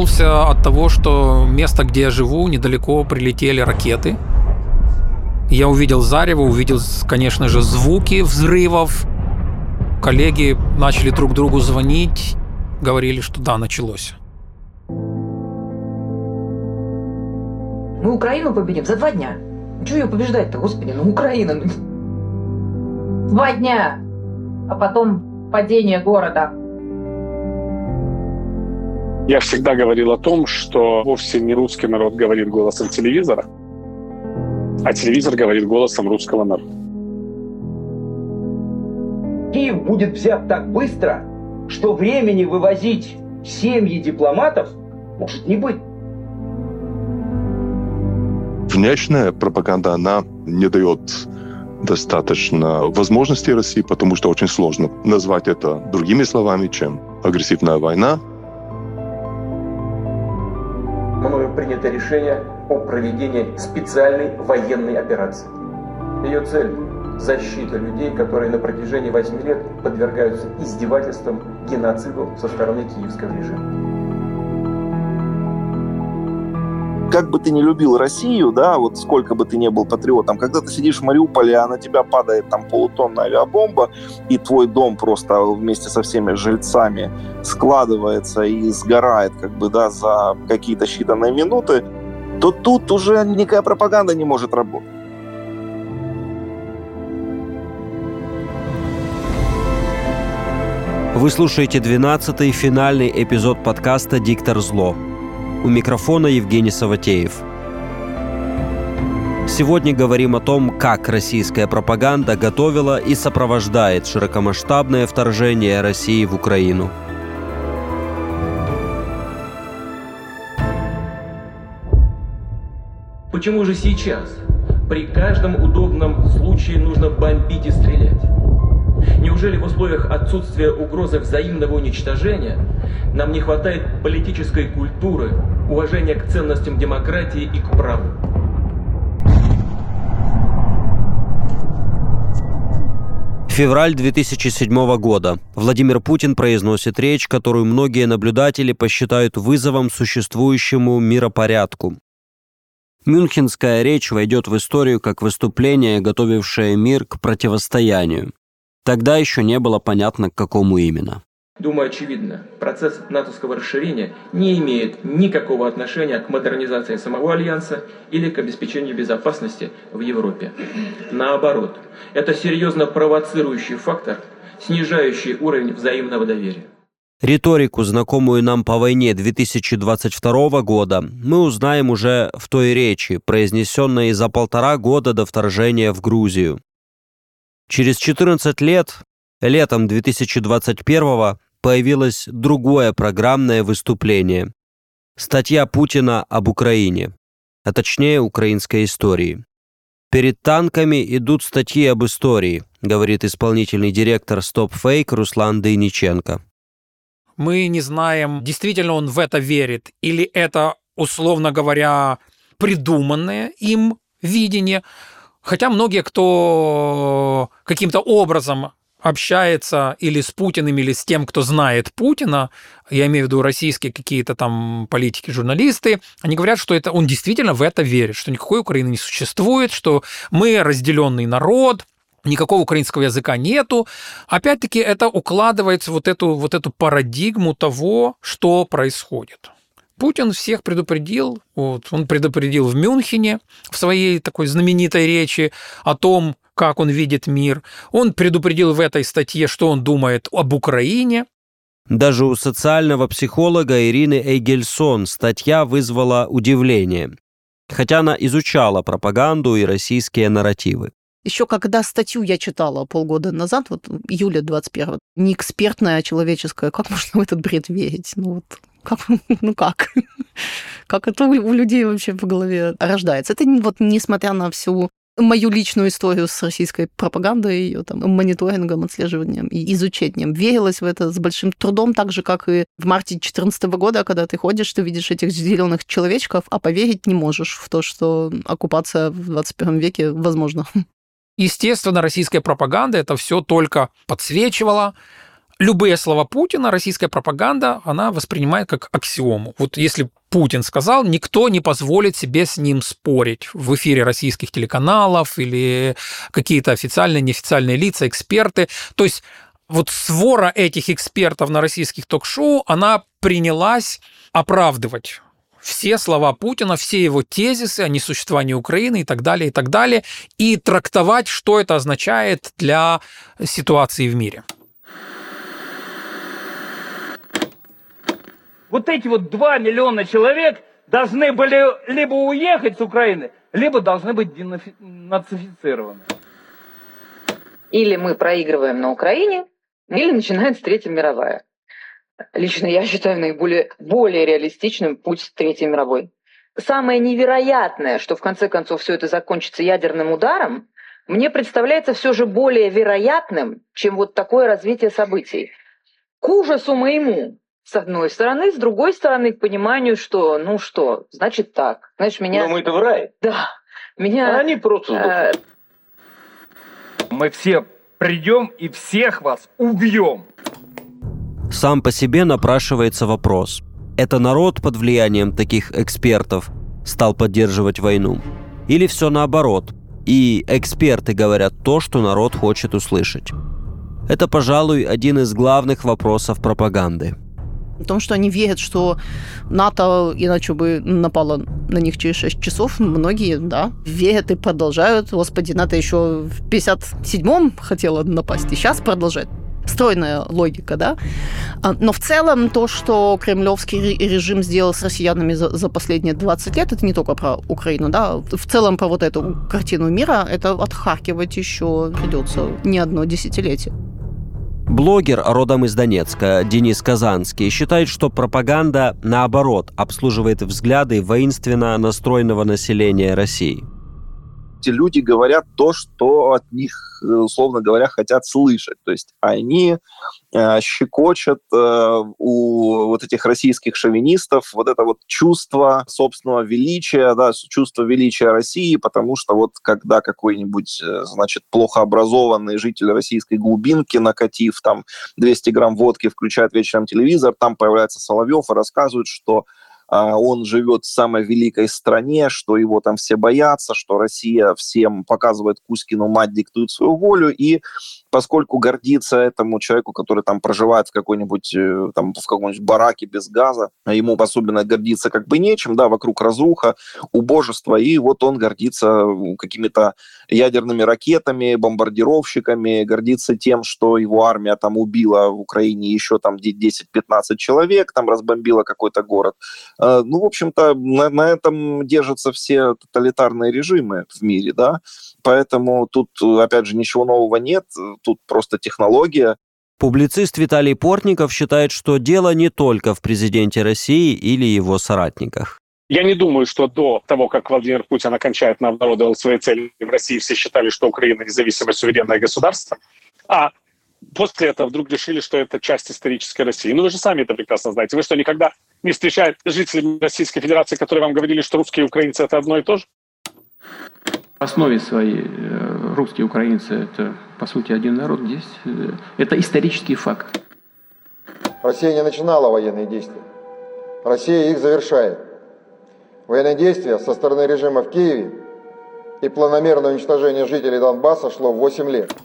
проснулся от того, что место, где я живу, недалеко прилетели ракеты. Я увидел зарево, увидел, конечно же, звуки взрывов. Коллеги начали друг другу звонить, говорили, что да, началось. Мы Украину победим за два дня. Чего ее побеждать-то, господи, ну Украина. Два дня, а потом падение города. Я всегда говорил о том, что вовсе не русский народ говорит голосом телевизора, а телевизор говорит голосом русского народа. Киев будет взят так быстро, что времени вывозить семьи дипломатов может не быть. Внешняя пропаганда, она не дает достаточно возможностей России, потому что очень сложно назвать это другими словами, чем агрессивная война. Принято решение о проведении специальной военной операции. Ее цель – защита людей, которые на протяжении 8 лет подвергаются издевательствам, геноциду со стороны киевского режима. Как бы ты не любил Россию, да, вот сколько бы ты не был патриотом, когда ты сидишь в Мариуполе, а на тебя падает там полутонная авиабомба, и твой дом просто вместе со всеми жильцами складывается и сгорает, как бы, да, за какие-то считанные минуты, то тут уже никакая пропаганда не может работать. Вы слушаете 12-й финальный эпизод подкаста «Диктор зло». У микрофона Евгений Саватеев. Сегодня говорим о том, как российская пропаганда готовила и сопровождает широкомасштабное вторжение России в Украину. Почему же сейчас при каждом удобном случае нужно бомбить и стрелять? Неужели в условиях отсутствия угрозы взаимного уничтожения нам не хватает политической культуры, уважения к ценностям демократии и к праву? Февраль 2007 года. Владимир Путин произносит речь, которую многие наблюдатели посчитают вызовом существующему миропорядку. Мюнхенская речь войдет в историю как выступление, готовившее мир к противостоянию. Тогда еще не было понятно, к какому именно. Думаю, очевидно, процесс натовского расширения не имеет никакого отношения к модернизации самого Альянса или к обеспечению безопасности в Европе. Наоборот, это серьезно провоцирующий фактор, снижающий уровень взаимного доверия. Риторику, знакомую нам по войне 2022 года, мы узнаем уже в той речи, произнесенной за полтора года до вторжения в Грузию. Через 14 лет, летом 2021 появилось другое программное выступление. Статья Путина об Украине, а точнее украинской истории. Перед танками идут статьи об истории, говорит исполнительный директор Fake Руслан Дейниченко. Мы не знаем, действительно он в это верит, или это, условно говоря, придуманное им видение. Хотя многие, кто каким-то образом общается или с Путиным, или с тем, кто знает Путина, я имею в виду российские какие-то там политики, журналисты, они говорят, что это, он действительно в это верит, что никакой Украины не существует, что мы разделенный народ, никакого украинского языка нету. Опять-таки это укладывается вот эту, вот эту парадигму того, что происходит. Путин всех предупредил, вот, он предупредил в Мюнхене в своей такой знаменитой речи о том, как он видит мир. Он предупредил в этой статье, что он думает об Украине. Даже у социального психолога Ирины Эйгельсон статья вызвала удивление, хотя она изучала пропаганду и российские нарративы. Еще когда статью я читала полгода назад, вот июля 21 не экспертная, а человеческая, как можно в этот бред верить? Ну вот как, ну как? Как это у людей вообще в голове рождается? Это вот несмотря на всю мою личную историю с российской пропагандой, ее там мониторингом, отслеживанием и изучением. Верилась в это с большим трудом, так же, как и в марте 2014 года, когда ты ходишь, ты видишь этих зеленых человечков, а поверить не можешь в то, что оккупация в 21 веке возможна. Естественно, российская пропаганда это все только подсвечивала, любые слова Путина российская пропаганда, она воспринимает как аксиому. Вот если Путин сказал, никто не позволит себе с ним спорить в эфире российских телеканалов или какие-то официальные, неофициальные лица, эксперты. То есть вот свора этих экспертов на российских ток-шоу, она принялась оправдывать все слова Путина, все его тезисы о несуществовании Украины и так далее, и так далее, и трактовать, что это означает для ситуации в мире. Вот эти вот 2 миллиона человек должны были либо уехать с Украины, либо должны быть денацифицированы. Или мы проигрываем на Украине, или начинается Третья мировая. Лично я считаю наиболее более реалистичным путь Третьей мировой. Самое невероятное, что в конце концов все это закончится ядерным ударом, мне представляется все же более вероятным, чем вот такое развитие событий. К ужасу моему, с одной стороны, с другой стороны, к пониманию, что, ну что, значит так. Знаешь, меня... Но мы-то в рай. Да. Меня... А они просто... Э... Мы все придем и всех вас убьем. Сам по себе напрашивается вопрос. Это народ под влиянием таких экспертов стал поддерживать войну? Или все наоборот? И эксперты говорят то, что народ хочет услышать. Это, пожалуй, один из главных вопросов пропаганды. Потому что они верят, что НАТО иначе бы напало на них через 6 часов. Многие, да, верят и продолжают. Господи, НАТО еще в 57-м хотела напасть, и сейчас продолжает стройная логика, да. А, но в целом то, что кремлевский режим сделал с россиянами за, за последние 20 лет, это не только про Украину, да, в целом про вот эту картину мира, это отхаркивать еще придется не одно десятилетие. Блогер родом из Донецка Денис Казанский считает, что пропаганда, наоборот, обслуживает взгляды воинственно настроенного населения России – эти люди говорят то, что от них, э, условно говоря, хотят слышать. То есть они э, щекочут э, у вот этих российских шовинистов вот это вот чувство собственного величия, да, чувство величия России, потому что вот когда какой-нибудь, э, значит, плохо образованный житель российской глубинки, накатив там 200 грамм водки, включает вечером телевизор, там появляется Соловьев и рассказывает, что он живет в самой великой стране, что его там все боятся, что Россия всем показывает Кузькину мать, диктует свою волю, и поскольку гордиться этому человеку, который там проживает в какой-нибудь э, там в каком-нибудь бараке без газа, а ему особенно гордиться как бы нечем, да, вокруг разруха, убожество, и вот он гордится какими-то ядерными ракетами, бомбардировщиками, гордится тем, что его армия там убила в Украине еще там 10-15 человек, там разбомбила какой-то город. А, ну, в общем-то, на, на этом держатся все тоталитарные режимы в мире, да, поэтому тут, опять же, ничего нового нет, тут просто технология. Публицист Виталий Портников считает, что дело не только в президенте России или его соратниках. Я не думаю, что до того, как Владимир Путин окончательно обнародовал свои цели в России, все считали, что Украина независимое суверенное государство. А после этого вдруг решили, что это часть исторической России. Ну, вы же сами это прекрасно знаете. Вы что, никогда не встречали жителей Российской Федерации, которые вам говорили, что русские и украинцы – это одно и то же? В основе своей э, русские и украинцы – это, по сути, один народ. Здесь э, это исторический факт. Россия не начинала военные действия. Россия их завершает. Военные действия со стороны режима в Киеве и планомерное уничтожение жителей Донбасса шло 8 лет.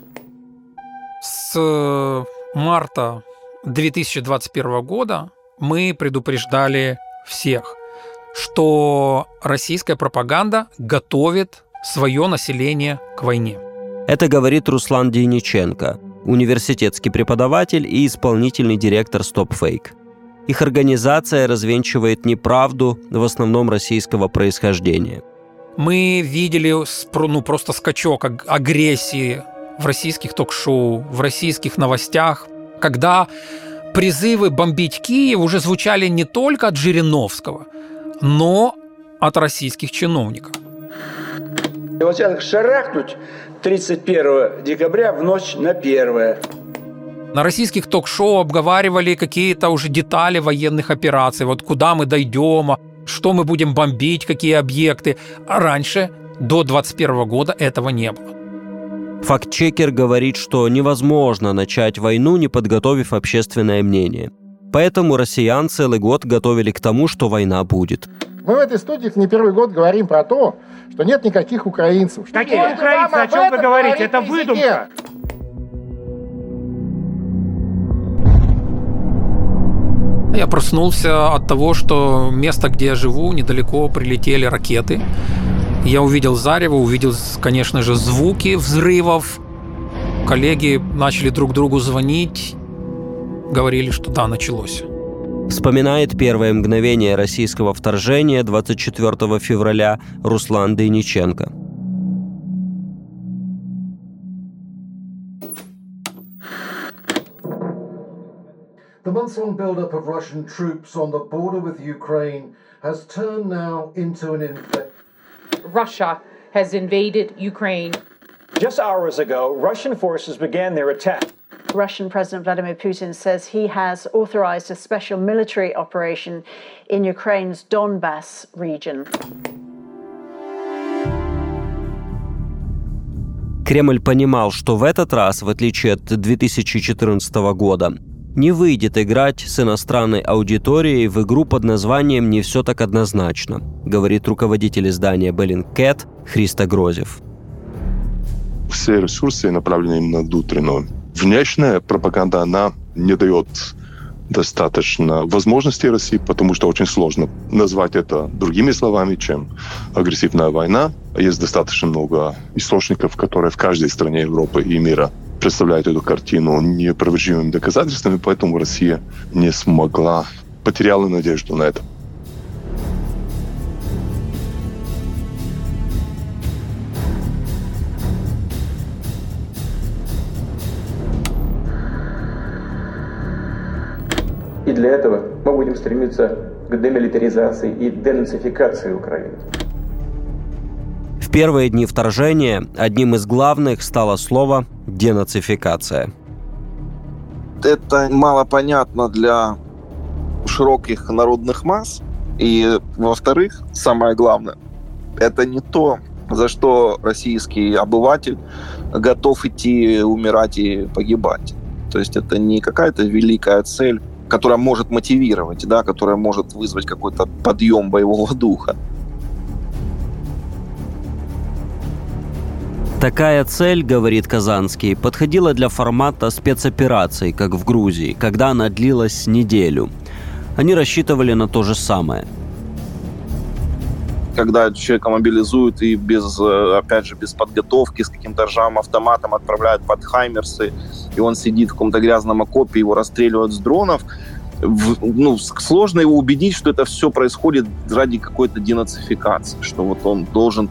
С э, марта 2021 года мы предупреждали всех, что российская пропаганда готовит свое население к войне. Это говорит Руслан Дейниченко, университетский преподаватель и исполнительный директор StopFake. Их организация развенчивает неправду, в основном российского происхождения. Мы видели ну, просто скачок агрессии в российских ток-шоу, в российских новостях, когда призывы бомбить Киев уже звучали не только от Жириновского, но от российских чиновников. Сейчас шарахнуть 31 декабря в ночь на 1. На российских ток-шоу обговаривали какие-то уже детали военных операций, вот куда мы дойдем, а что мы будем бомбить, какие объекты. А раньше, до 21 года, этого не было. Фактчекер говорит, что невозможно начать войну, не подготовив общественное мнение. Поэтому россиян целый год готовили к тому, что война будет. Мы в этой студии не первый год говорим про то, что нет никаких украинцев. Какие украинцы? О чем вы говорите? Это выдумка. Я проснулся от того, что место, где я живу, недалеко прилетели ракеты. Я увидел зарево, увидел, конечно же, звуки взрывов. Коллеги начали друг другу звонить, говорили, что да, началось. Вспоминает первое мгновение российского вторжения 24 февраля Руслан Дейниченко. The months-long build-up of Russian troops on the border with Ukraine has turned now into an invasion. Russia has invaded Ukraine. Just hours ago, Russian forces began their attack. Russian President Vladimir Putin says he has authorized a special military operation in Ukraine's Donbass region. Кремль понимал, что в этот раз, в отличие от 2014 года, не выйдет играть с иностранной аудиторией в игру под названием «Не все так однозначно», говорит руководитель издания Bellingcat Христа Грозев. Все ресурсы направлены именно на внутреннюю. Внешняя пропаганда, она не дает достаточно возможностей России, потому что очень сложно назвать это другими словами, чем агрессивная война. Есть достаточно много источников, которые в каждой стране Европы и мира представляют эту картину неопровержимыми доказательствами, поэтому Россия не смогла, потеряла надежду на это. И для этого мы будем стремиться к демилитаризации и денацификации Украины. Первые дни вторжения одним из главных стало слово «денацификация». Это мало понятно для широких народных масс. И, во-вторых, самое главное, это не то, за что российский обыватель готов идти умирать и погибать. То есть это не какая-то великая цель, которая может мотивировать, да, которая может вызвать какой-то подъем боевого духа. Такая цель, говорит Казанский, подходила для формата спецопераций, как в Грузии, когда она длилась неделю. Они рассчитывали на то же самое. Когда человека мобилизуют и без, опять же, без подготовки, с каким-то ржавым автоматом отправляют под Хаймерсы, и он сидит в каком-то грязном окопе, его расстреливают с дронов, в, ну, сложно его убедить, что это все происходит ради какой-то денацификации, что вот он должен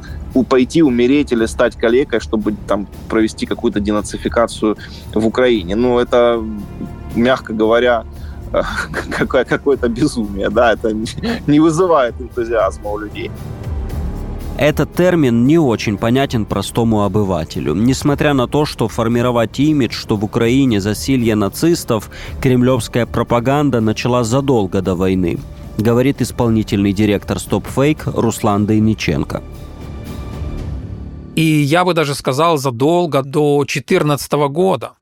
пойти умереть или стать калекой, чтобы там провести какую-то денацификацию в Украине. Ну, это, мягко говоря, какое-то безумие, да, это не вызывает энтузиазма у людей. Этот термин не очень понятен простому обывателю. Несмотря на то, что формировать имидж, что в Украине засилье нацистов, кремлевская пропаганда начала задолго до войны, говорит исполнительный директор Stop Fake Руслан Дейниченко. И я бы даже сказал задолго до 2014 года.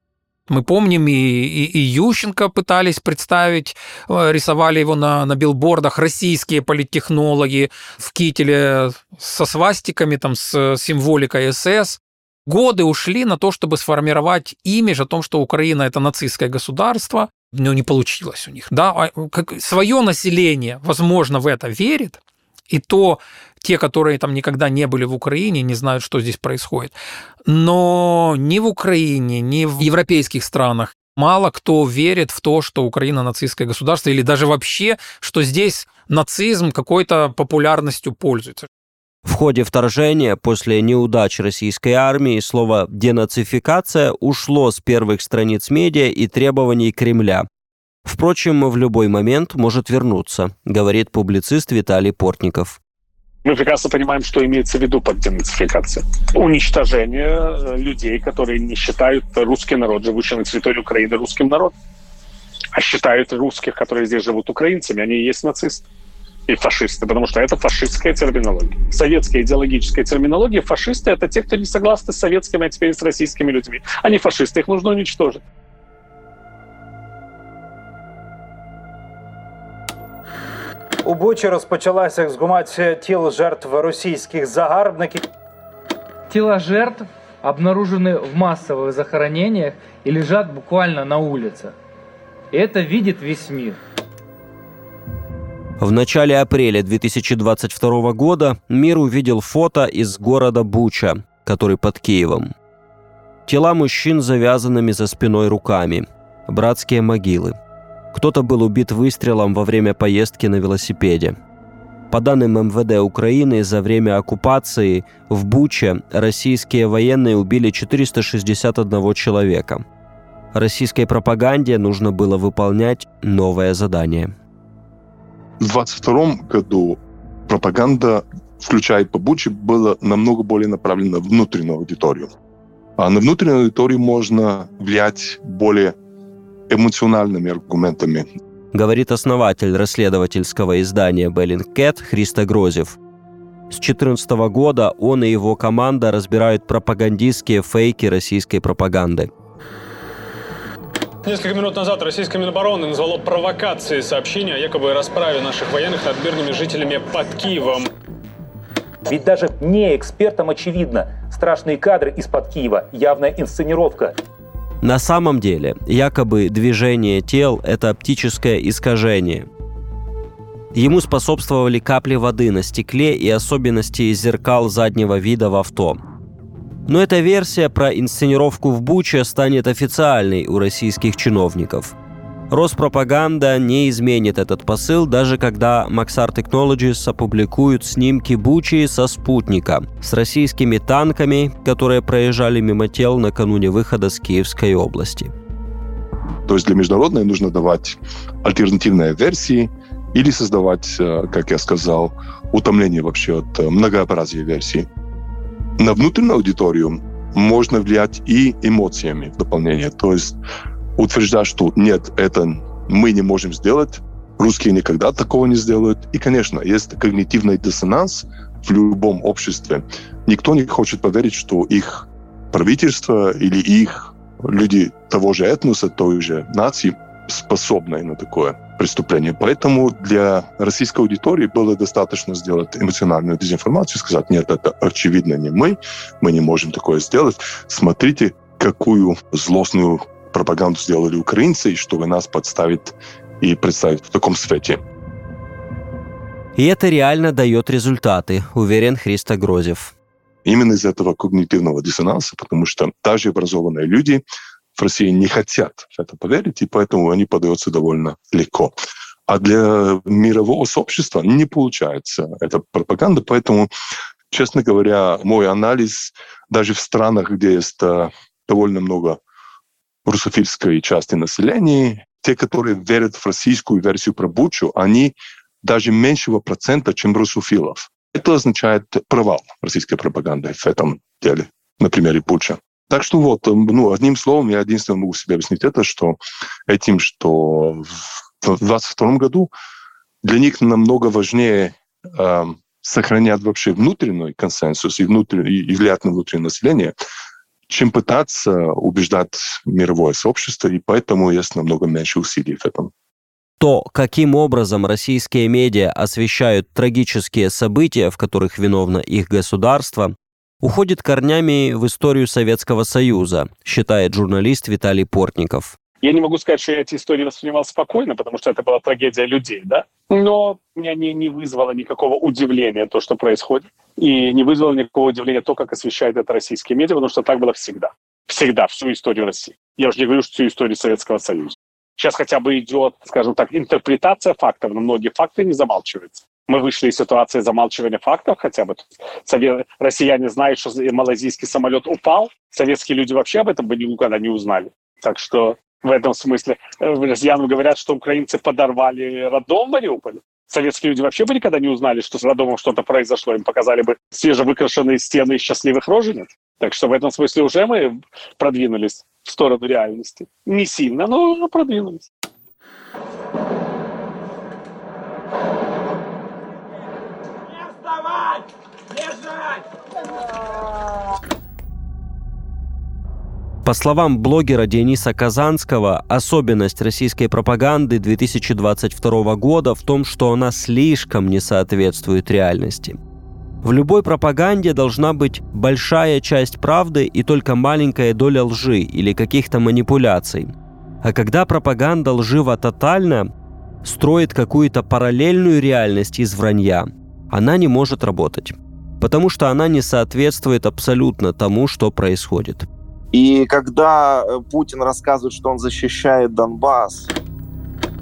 Мы помним, и, и, и Ющенко пытались представить, э, рисовали его на, на билбордах российские политтехнологи в кителе со свастиками, там, с символикой СС. Годы ушли на то, чтобы сформировать имидж о том, что Украина – это нацистское государство. Но не получилось у них. Да? А, как, свое население, возможно, в это верит, и то те, которые там никогда не были в Украине, не знают, что здесь происходит. Но ни в Украине, ни в европейских странах мало кто верит в то, что Украина нацистское государство, или даже вообще, что здесь нацизм какой-то популярностью пользуется. В ходе вторжения после неудач российской армии слово «денацификация» ушло с первых страниц медиа и требований Кремля. Впрочем, в любой момент может вернуться, говорит публицист Виталий Портников. Мы прекрасно понимаем, что имеется в виду под денацификацией. Уничтожение э, людей, которые не считают русский народ, живущий на территории Украины, русским народом, а считают русских, которые здесь живут украинцами, они и есть нацисты. и фашисты, потому что это фашистская терминология. Советская идеологическая терминология фашисты — это те, кто не согласны с советскими, а теперь с российскими людьми. Они фашисты, их нужно уничтожить. У Бучі розпочалася ексгумація тіл жертв російських загарбників. Тела жертв обнаружены в массовых захоронениях и лежат буквально на улицах. И это видит весь мир. В начале апреля 2022 года мир увидел фото из города Буча, который под Киевом. Тела мужчин с завязанными за спиной руками. Братские могилы. Кто-то был убит выстрелом во время поездки на велосипеде. По данным МВД Украины, за время оккупации в Буче российские военные убили 461 человека. Российской пропаганде нужно было выполнять новое задание. В 22 году пропаганда, включая по Буче, была намного более направлена внутреннюю аудиторию. А на внутреннюю аудиторию можно влиять более эмоциональными аргументами. Говорит основатель расследовательского издания Bellingcat Христо Грозев. С 2014 года он и его команда разбирают пропагандистские фейки российской пропаганды. Несколько минут назад российское Минобороны назвало провокацией сообщение о якобы расправе наших военных над мирными жителями под Киевом. Ведь даже не экспертам очевидно, страшные кадры из-под Киева – явная инсценировка. На самом деле, якобы движение тел – это оптическое искажение. Ему способствовали капли воды на стекле и особенности зеркал заднего вида в авто. Но эта версия про инсценировку в Буче станет официальной у российских чиновников. Роспропаганда не изменит этот посыл, даже когда Maxar Technologies опубликуют снимки Бучи со спутника с российскими танками, которые проезжали мимо тел накануне выхода с Киевской области. То есть для международной нужно давать альтернативные версии или создавать, э, как я сказал, утомление вообще от э, многообразия версий. На внутреннюю аудиторию можно влиять и эмоциями в дополнение. То есть утверждать, что нет, это мы не можем сделать, русские никогда такого не сделают. И, конечно, есть когнитивный диссонанс в любом обществе. Никто не хочет поверить, что их правительство или их люди того же этноса, той же нации способны на такое преступление. Поэтому для российской аудитории было достаточно сделать эмоциональную дезинформацию, сказать, нет, это очевидно не мы, мы не можем такое сделать. Смотрите, какую злостную пропаганду сделали украинцы, и чтобы нас подставить и представить в таком свете. И это реально дает результаты, уверен Христо Грозев. Именно из этого когнитивного диссонанса, потому что даже образованные люди в России не хотят в это поверить, и поэтому они подаются довольно легко. А для мирового сообщества не получается эта пропаганда, поэтому, честно говоря, мой анализ даже в странах, где есть э, довольно много русофильской части населения, те, которые верят в российскую версию про Бучу, они даже меньшего процента, чем русофилов. Это означает провал российской пропаганды в этом деле, на примере Буча. Так что вот, ну, одним словом, я единственное могу себе объяснить это, что этим, что в 2022 году для них намного важнее э, сохранять вообще внутренний консенсус и, внутренний, и влиять на внутреннее население, чем пытаться убеждать мировое сообщество, и поэтому есть намного меньше усилий в этом. То, каким образом российские медиа освещают трагические события, в которых виновно их государство, уходит корнями в историю Советского Союза, считает журналист Виталий Портников. Я не могу сказать, что я эти истории воспринимал спокойно, потому что это была трагедия людей, да. Но меня не, не вызвало никакого удивления то, что происходит. И не вызвало никакого удивления то, как освещает это российские медиа, потому что так было всегда. Всегда, всю историю России. Я уже не говорю, что всю историю Советского Союза. Сейчас хотя бы идет, скажем так, интерпретация фактов, но многие факты не замалчиваются. Мы вышли из ситуации замалчивания фактов хотя бы. Совет... Россияне знают, что малазийский самолет упал. Советские люди вообще об этом бы никогда не узнали. Так что в этом смысле. Э, россиянам говорят, что украинцы подорвали роддом в Мариуполе советские люди вообще бы никогда не узнали, что за домом что-то произошло. Им показали бы свежевыкрашенные стены и счастливых роженец. Так что в этом смысле уже мы продвинулись в сторону реальности. Не сильно, но продвинулись. Не сдавать! Не сдавать! По словам блогера Дениса Казанского, особенность российской пропаганды 2022 года в том, что она слишком не соответствует реальности. В любой пропаганде должна быть большая часть правды и только маленькая доля лжи или каких-то манипуляций. А когда пропаганда лжива тотально, строит какую-то параллельную реальность из вранья, она не может работать. Потому что она не соответствует абсолютно тому, что происходит. И когда э, Путин рассказывает, что он защищает Донбасс,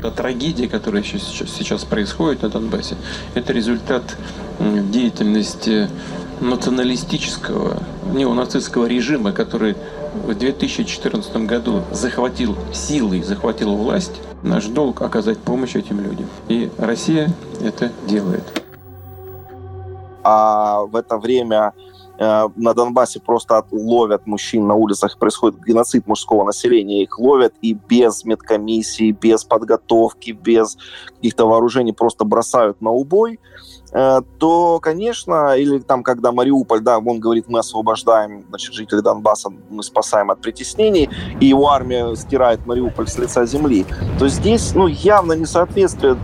Та трагедия, которая сейчас, сейчас происходит на Донбассе, это результат деятельности националистического, неонацистского режима, который в 2014 году захватил силой, захватил власть. Наш долг оказать помощь этим людям. И Россия это делает. А в это время на Донбассе просто ловят мужчин на улицах, происходит геноцид мужского населения, их ловят и без медкомиссии, без подготовки, без каких-то вооружений просто бросают на убой, э, то, конечно, или там, когда Мариуполь, да, он говорит, мы освобождаем, значит, жителей Донбасса, мы спасаем от притеснений, и его армия стирает Мариуполь с лица земли, то здесь, ну, явно несоответствие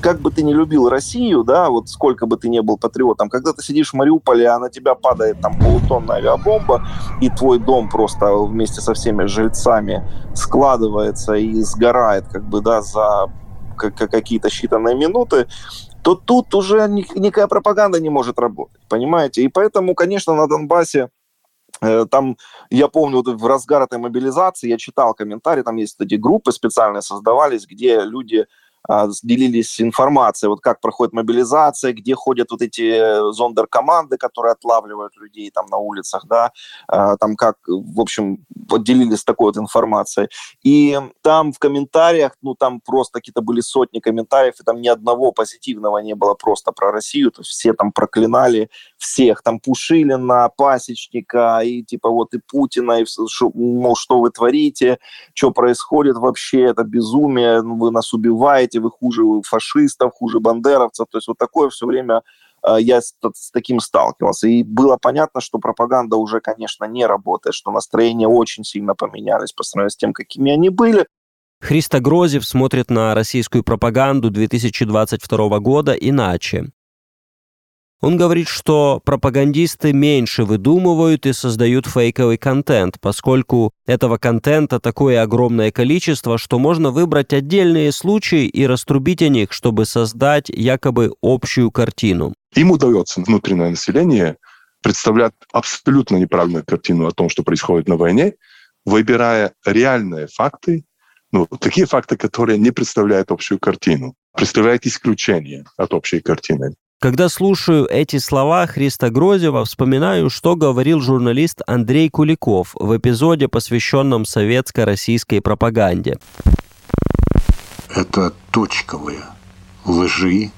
как бы ты не любил Россию, да, вот сколько бы ты не был патриотом, когда ты сидишь в Мариуполе, а на тебя падает там полутонная авиабомба, и твой дом просто вместе со всеми жильцами складывается и сгорает, как бы, да, за какие-то считанные минуты, то тут уже никакая пропаганда не может работать, понимаете? И поэтому, конечно, на Донбассе э, там, я помню, вот в разгар этой мобилизации я читал комментарии, там есть эти группы специальные создавались, где люди делились информацией, вот как проходит мобилизация, где ходят вот эти э, зондеркоманды, которые отлавливают людей там на улицах, да, а, там как, в общем, поделились такой вот информацией. И там в комментариях, ну, там просто какие-то были сотни комментариев, и там ни одного позитивного не было просто про Россию, то есть все там проклинали всех, там Пушилина, Пасечника, и типа вот и Путина, и шо, мол, что вы творите, что происходит вообще, это безумие, вы нас убиваете, знаете, вы хуже фашистов, хуже бандеровцев. То есть вот такое все время э, я с, с таким сталкивался. И было понятно, что пропаганда уже, конечно, не работает, что настроения очень сильно поменялись по сравнению с тем, какими они были. Христа Грозев смотрит на российскую пропаганду 2022 года иначе. Он говорит, что пропагандисты меньше выдумывают и создают фейковый контент, поскольку этого контента такое огромное количество, что можно выбрать отдельные случаи и раструбить о них, чтобы создать якобы общую картину. Им удается внутреннее население представлять абсолютно неправильную картину о том, что происходит на войне, выбирая реальные факты, ну, такие факты, которые не представляют общую картину, представляют исключение от общей картины. Когда слушаю эти слова Христа Грозева, вспоминаю, что говорил журналист Андрей Куликов в эпизоде, посвященном советско-российской пропаганде. Это точковые лжи,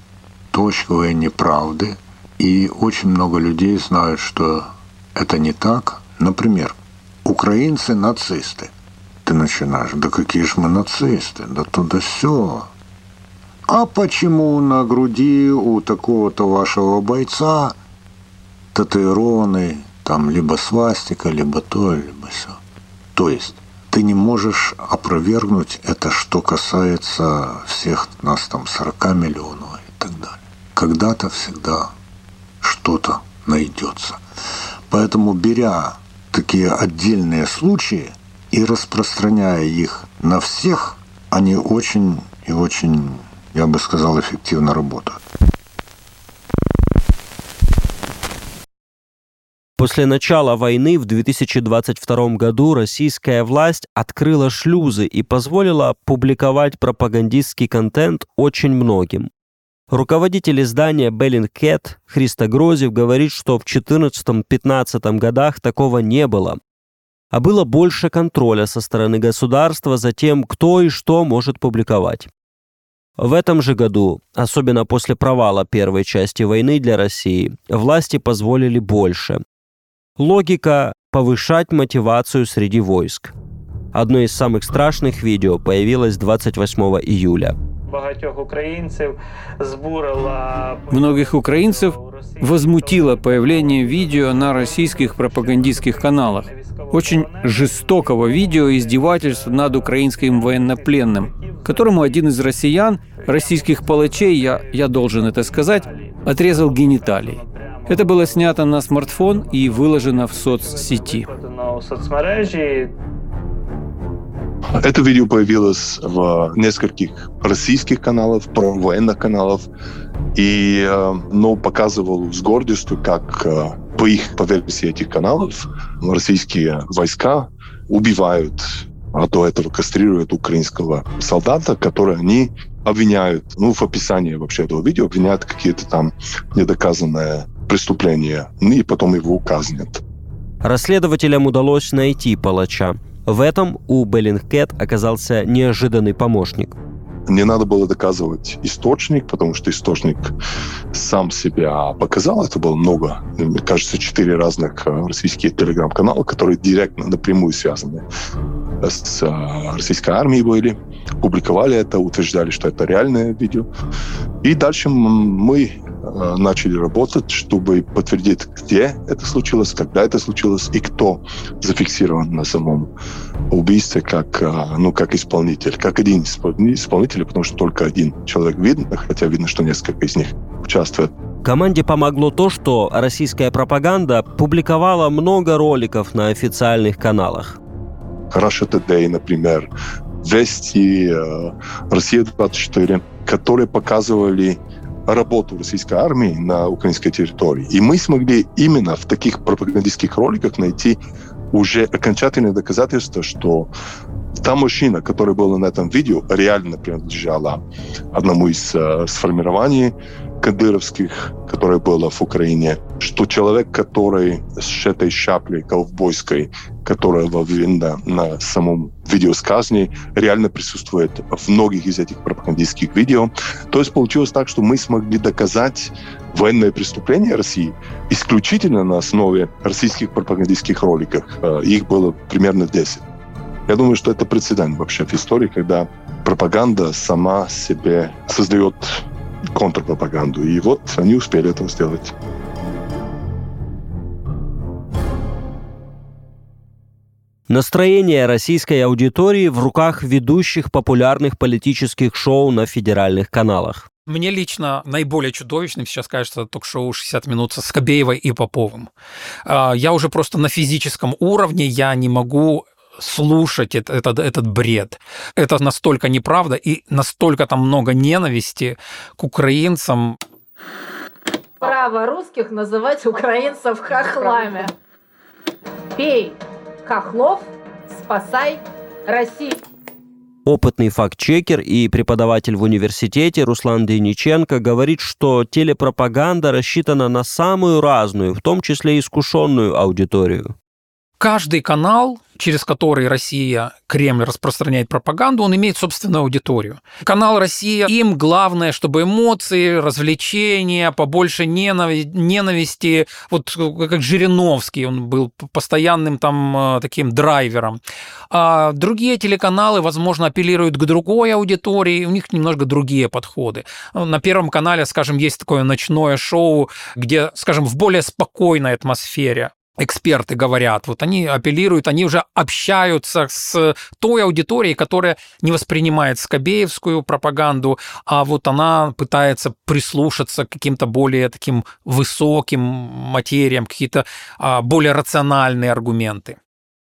точковые неправды, и очень много людей знают, что это не так. Например, украинцы нацисты. Ты начинаешь, да какие же мы нацисты, да туда все. А почему на груди у такого-то вашего бойца татуированный там либо свастика, либо то, либо все? То есть ты не можешь опровергнуть это, что касается всех нас там 40 миллионов и так далее. Когда-то всегда что-то найдется. Поэтому беря такие отдельные случаи и распространяя их на всех, они очень и очень я бы сказал, эффективно работают. После начала войны в 2022 году российская власть открыла шлюзы и позволила публиковать пропагандистский контент очень многим. Руководитель издания Bellingcat Христа Грозев говорит, что в 2014-2015 годах такого не было, а было больше контроля со стороны государства за тем, кто и что может публиковать. В этом же году, особенно после провала первой части войны для России, власти позволили больше. Логика – повышать мотивацию среди войск. Одно из самых страшных видео появилось 28 июля. Многих украинцев возмутило появление видео на российских пропагандистских каналах. Очень жестокого видео издевательств над украинским военнопленным, которому один из россиян, российских палачей, я, я должен это сказать, отрезал гениталии. Это было снято на смартфон и выложено в соцсети. Это видео появилось в нескольких российских каналах, военных каналах, и э, ну, показывал с гордостью, как э, по их по версии этих каналов российские войска убивают, а до этого кастрируют украинского солдата, который они обвиняют, ну, в описании вообще этого видео обвиняют какие-то там недоказанные преступления, ну, и потом его казнят. Расследователям удалось найти палача. В этом у Беллингкет оказался неожиданный помощник. Не надо было доказывать источник, потому что источник сам себя показал. Это было много, мне кажется, четыре разных э, российских телеграм-канала, которые директно, напрямую связаны с э, российской армией были, публиковали это, утверждали, что это реальное видео. И дальше мы начали работать, чтобы подтвердить, где это случилось, когда это случилось и кто зафиксирован на самом убийстве как, э, ну, как исполнитель, как один исполнитель, потому что только один человек видно, хотя видно, что несколько из них участвуют. Команде помогло то, что российская пропаганда публиковала много роликов на официальных каналах. Russia Today, например, Вести, э, Россия-24, которые показывали работу российской армии на украинской территории. И мы смогли именно в таких пропагандистских роликах найти уже окончательное доказательство, что та мужчина, которая была на этом видео, реально принадлежала одному из э, сформирований кадыровских, которое было в Украине, что человек, который с этой шаплей ковбойской, которая видна на самом видеосказании, реально присутствует в многих из этих пропагандистских видео. То есть получилось так, что мы смогли доказать военное преступление России исключительно на основе российских пропагандистских роликов. Э, их было примерно 10. Я думаю, что это прецедент вообще в истории, когда пропаганда сама себе создает контрпропаганду. И вот они успели этого сделать. Настроение российской аудитории в руках ведущих популярных политических шоу на федеральных каналах. Мне лично наиболее чудовищным сейчас кажется ток-шоу «60 минут» со Скобеевой и Поповым. А, я уже просто на физическом уровне, я не могу слушать этот, этот, этот бред. Это настолько неправда и настолько там много ненависти к украинцам. Право русских называть украинцев хохлами. Пей, хохлов, спасай Россию. Опытный факт-чекер и преподаватель в университете Руслан Дениченко говорит, что телепропаганда рассчитана на самую разную, в том числе искушенную аудиторию. Каждый канал через который Россия, Кремль распространяет пропаганду, он имеет собственную аудиторию. Канал «Россия», им главное, чтобы эмоции, развлечения, побольше ненависти, вот как Жириновский, он был постоянным там э, таким драйвером. А другие телеканалы, возможно, апеллируют к другой аудитории, у них немножко другие подходы. На Первом канале, скажем, есть такое ночное шоу, где, скажем, в более спокойной атмосфере эксперты говорят, вот они апеллируют, они уже общаются с той аудиторией, которая не воспринимает скобеевскую пропаганду, а вот она пытается прислушаться к каким-то более таким высоким материям, какие-то а, более рациональные аргументы.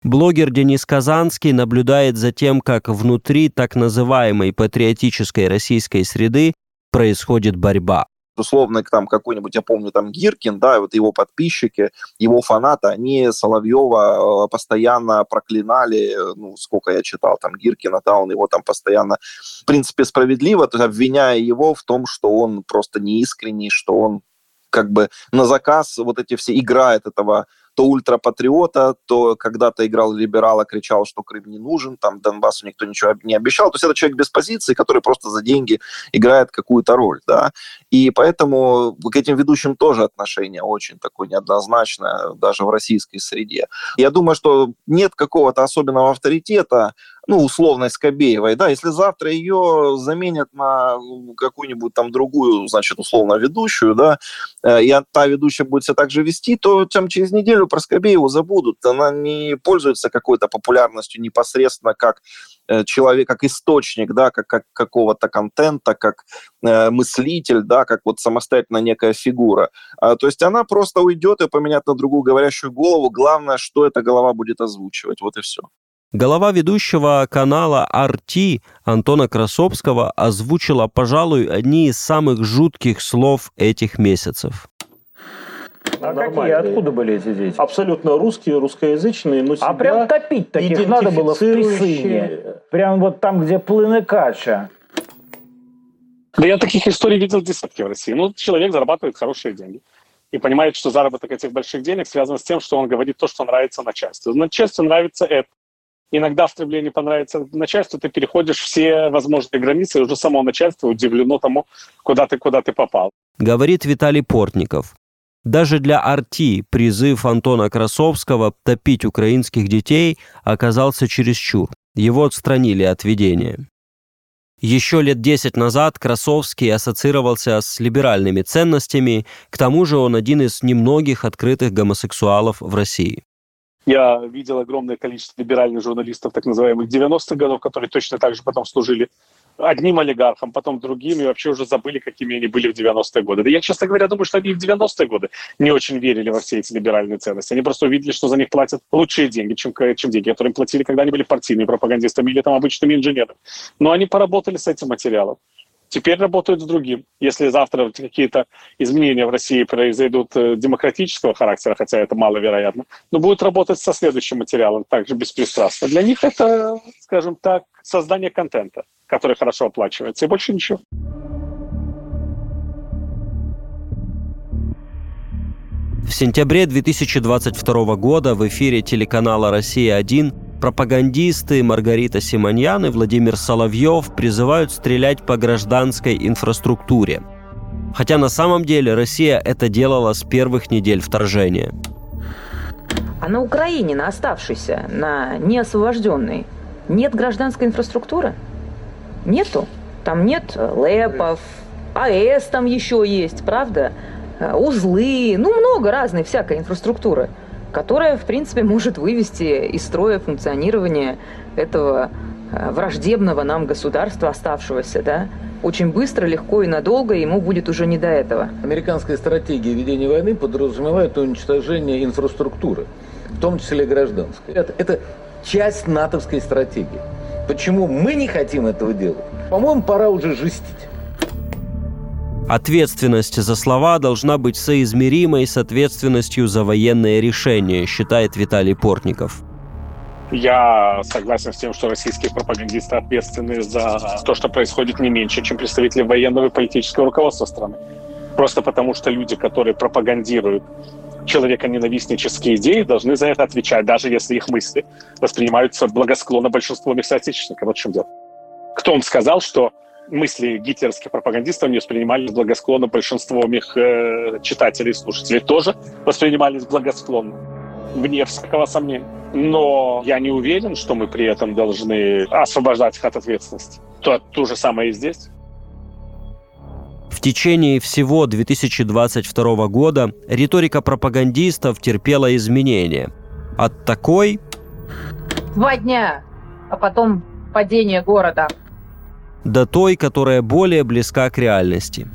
Блогер Денис Казанский наблюдает за тем, как внутри так называемой патриотической российской среды происходит борьба условно, там какой-нибудь, я помню, там Гиркин, да, вот его подписчики, его фанаты, они Соловьева э, постоянно проклинали, ну, сколько я читал, там, Гиркина, да, он его там постоянно, в принципе, справедливо, то есть обвиняя его в том, что он просто неискренний, что он как бы на заказ вот эти все играет этого то ультрапатриота, то когда-то играл либерала, кричал, что Крым не нужен, там Донбассу никто ничего не обещал. То есть это человек без позиции, который просто за деньги играет какую-то роль, да. И поэтому к этим ведущим тоже отношение очень такое неоднозначное, даже в российской среде. Я думаю, что нет какого-то особенного авторитета ну, условной Скобеевой, да, если завтра ее заменят на какую-нибудь там другую, значит, условно ведущую, да, э, и та ведущая будет себя так же вести, то там через неделю про Скобееву забудут. Она не пользуется какой-то популярностью непосредственно как э, человек, как источник, да, как, как какого-то контента, как э, мыслитель, да, как вот самостоятельно некая фигура. А, то есть она просто уйдет и поменяет на другую говорящую голову. Главное, что эта голова будет озвучивать. Вот и все. Голова ведущего канала RT Антона Красовского озвучила, пожалуй, одни из самых жутких слов этих месяцев. А какие? Откуда были эти дети? Абсолютно русские, русскоязычные, но А прям топить таких надо было в Писыне. Прям вот там, где плыны кача. Да я таких историй видел десятки в России. Ну, человек зарабатывает хорошие деньги и понимает, что заработок этих больших денег связан с тем, что он говорит то, что нравится начальству. Начальству нравится это. Иногда в стремлении понравится начальству, ты переходишь все возможные границы, и уже само начальство удивлено тому, куда ты, куда ты попал. Говорит Виталий Портников. Даже для Арти призыв Антона Красовского топить украинских детей оказался чересчур. Его отстранили от ведения. Еще лет 10 назад Красовский ассоциировался с либеральными ценностями, к тому же он один из немногих открытых гомосексуалов в России. Я видел огромное количество либеральных журналистов, так называемых 90-х годов, которые точно так же потом служили одним олигархам, потом другим, и вообще уже забыли, какими они были в 90-е годы. Да я, честно говоря, думаю, что они в 90-е годы не очень верили во все эти либеральные ценности. Они просто увидели, что за них платят лучшие деньги, чем, чем деньги, которые им платили, когда они были партийными пропагандистами или там обычными инженерами. Но они поработали с этим материалом. Теперь работают с другим. Если завтра какие-то изменения в России произойдут э, демократического характера, хотя это маловероятно, но будут работать со следующим материалом также беспристрастно. Для них это, скажем так, создание контента который хорошо оплачивается, и больше ничего. В сентябре 2022 года в эфире телеканала «Россия-1» пропагандисты Маргарита Симоньян и Владимир Соловьев призывают стрелять по гражданской инфраструктуре. Хотя на самом деле Россия это делала с первых недель вторжения. А на Украине, на оставшейся, на неосвобожденной, нет гражданской инфраструктуры? Нету. Там нет э, лэпов, АЭС там еще есть, правда? Э, узлы, ну много разной всякой инфраструктуры, которая, в принципе, может вывести из строя функционирование этого э, враждебного нам государства, оставшегося, да, очень быстро, легко и надолго ему будет уже не до этого. Американская стратегия ведения войны подразумевает уничтожение инфраструктуры, в том числе гражданской. Это, это часть натовской стратегии. Почему мы не хотим этого делать? По-моему, пора уже жестить. Ответственность за слова должна быть соизмеримой с ответственностью за военное решение, считает Виталий Портников. Я согласен с тем, что российские пропагандисты ответственны за то, что происходит не меньше, чем представители военного и политического руководства страны. Просто потому, что люди, которые пропагандируют человеконенавистнические идеи, должны за это отвечать, даже если их мысли воспринимаются благосклонно большинством их соотечественников. Вот в чем дело. Кто вам сказал, что мысли гитлеровских пропагандистов не воспринимались благосклонно большинством их э, читателей и слушателей? Тоже воспринимались благосклонно, вне всякого сомнения. Но я не уверен, что мы при этом должны освобождать их от ответственности. То, то же самое и здесь. В течение всего 2022 года риторика пропагандистов терпела изменения. От такой... Два дня, а потом падение города. До той, которая более близка к реальности.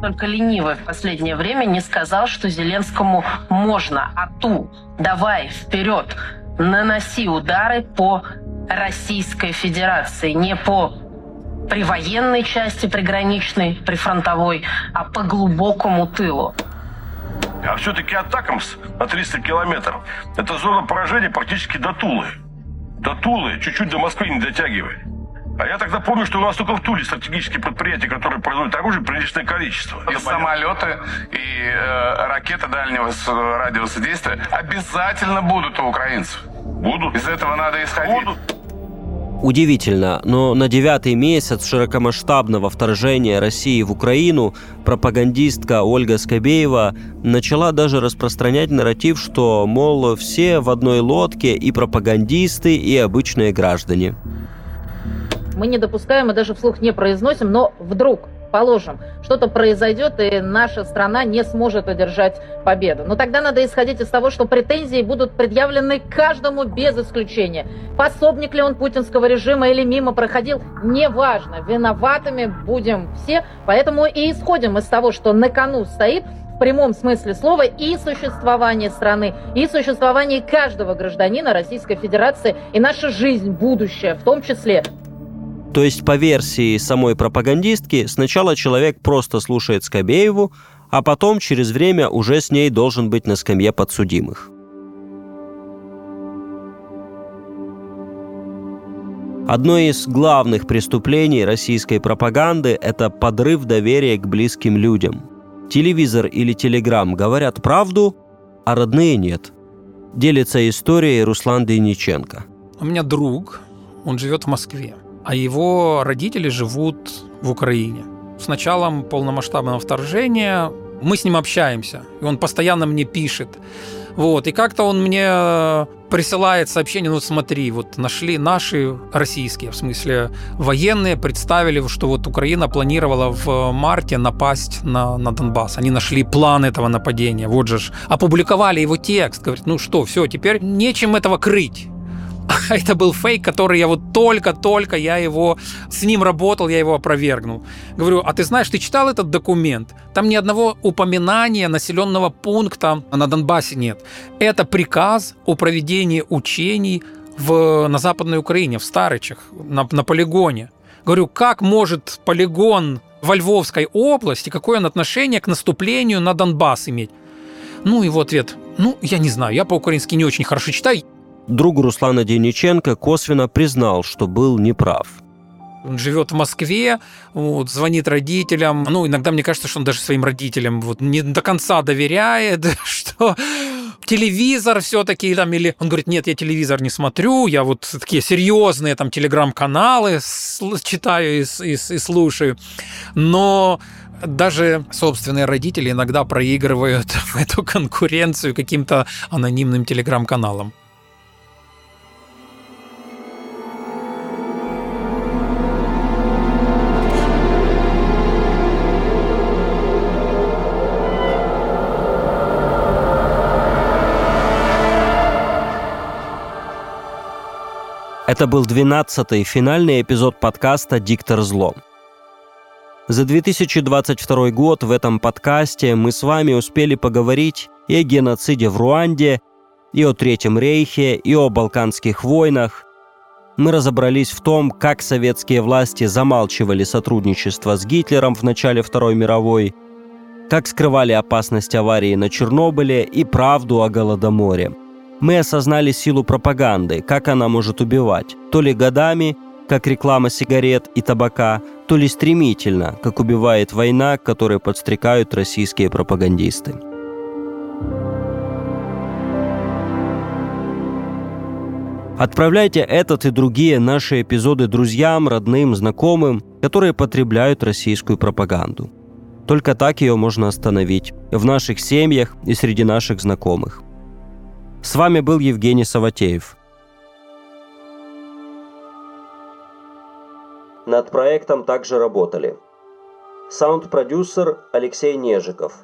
Только ленивый в последнее время не сказал, что Зеленскому можно, а ту, давай, вперед, наноси удары по Российской Федерации, не по при военной части приграничной, при фронтовой, а по глубокому тылу. А все-таки Атакамс на 300 километров – это зона поражения практически до Тулы. До Тулы, чуть-чуть до Москвы не дотягивает. А я тогда помню, что у нас только в Туле стратегические предприятия, которые производят оружие, приличное количество. И самолеты, и э, ракеты дальнего радиуса действия обязательно будут у украинцев. Будут. Из этого надо исходить. Будут. Удивительно, но на девятый месяц широкомасштабного вторжения России в Украину пропагандистка Ольга Скобеева начала даже распространять нарратив, что, мол, все в одной лодке и пропагандисты, и обычные граждане. Мы не допускаем и даже вслух не произносим, но вдруг Положим, что-то произойдет, и наша страна не сможет одержать победу. Но тогда надо исходить из того, что претензии будут предъявлены каждому без исключения. Пособник ли он путинского режима или мимо проходил, неважно. Виноватыми будем все. Поэтому и исходим из того, что на кону стоит в прямом смысле слова и существование страны, и существование каждого гражданина Российской Федерации, и наша жизнь, будущее в том числе. То есть, по версии самой пропагандистки, сначала человек просто слушает Скобееву, а потом через время уже с ней должен быть на скамье подсудимых. Одно из главных преступлений российской пропаганды – это подрыв доверия к близким людям. Телевизор или телеграм говорят правду, а родные нет. Делится историей Руслан Дейниченко. У меня друг, он живет в Москве а его родители живут в Украине. С началом полномасштабного вторжения мы с ним общаемся, и он постоянно мне пишет. Вот, и как-то он мне присылает сообщение, ну смотри, вот нашли наши российские, в смысле военные, представили, что вот Украина планировала в марте напасть на, на Донбасс. Они нашли план этого нападения, вот же ж. Опубликовали его текст, говорит, ну что, все, теперь нечем этого крыть. это был фейк, который я вот только-только я его с ним работал, я его опровергнул. Говорю, а ты знаешь, ты читал этот документ? Там ни одного упоминания населенного пункта на Донбассе нет. Это приказ о проведении учений в, на Западной Украине, в Старычах, на, на полигоне. Говорю, как может полигон во Львовской области, какое он отношение к наступлению на Донбасс иметь? Ну, его ответ, ну, я не знаю, я по-украински не очень хорошо читаю, Друг Руслана Дениченко косвенно признал, что был неправ. Он живет в Москве, вот, звонит родителям. Ну, иногда мне кажется, что он даже своим родителям вот, не до конца доверяет, что телевизор все-таки там или он говорит нет я телевизор не смотрю я вот такие серьезные там телеграм-каналы читаю и, и, и слушаю но даже собственные родители иногда проигрывают в эту конкуренцию каким-то анонимным телеграм-каналам Это был 12-й финальный эпизод подкаста «Диктор зло». За 2022 год в этом подкасте мы с вами успели поговорить и о геноциде в Руанде, и о Третьем рейхе, и о Балканских войнах. Мы разобрались в том, как советские власти замалчивали сотрудничество с Гитлером в начале Второй мировой, как скрывали опасность аварии на Чернобыле и правду о Голодоморе – мы осознали силу пропаганды, как она может убивать, то ли годами, как реклама сигарет и табака, то ли стремительно, как убивает война, которой подстрекают российские пропагандисты. Отправляйте этот и другие наши эпизоды друзьям, родным, знакомым, которые потребляют российскую пропаганду. Только так ее можно остановить в наших семьях и среди наших знакомых. С вами был Евгений Саватеев. Над проектом также работали саунд-продюсер Алексей Нежиков,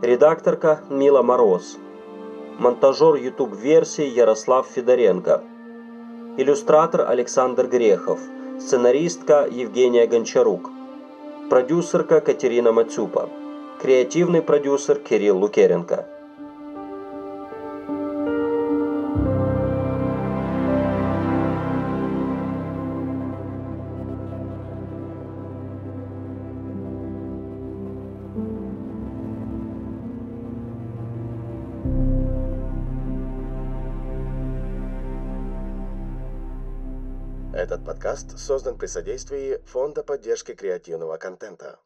редакторка Мила Мороз, монтажер YouTube-версии Ярослав Федоренко, иллюстратор Александр Грехов, сценаристка Евгения Гончарук, продюсерка Катерина Мацюпа, креативный продюсер Кирилл Лукеренко – подкаст создан при содействии Фонда поддержки креативного контента.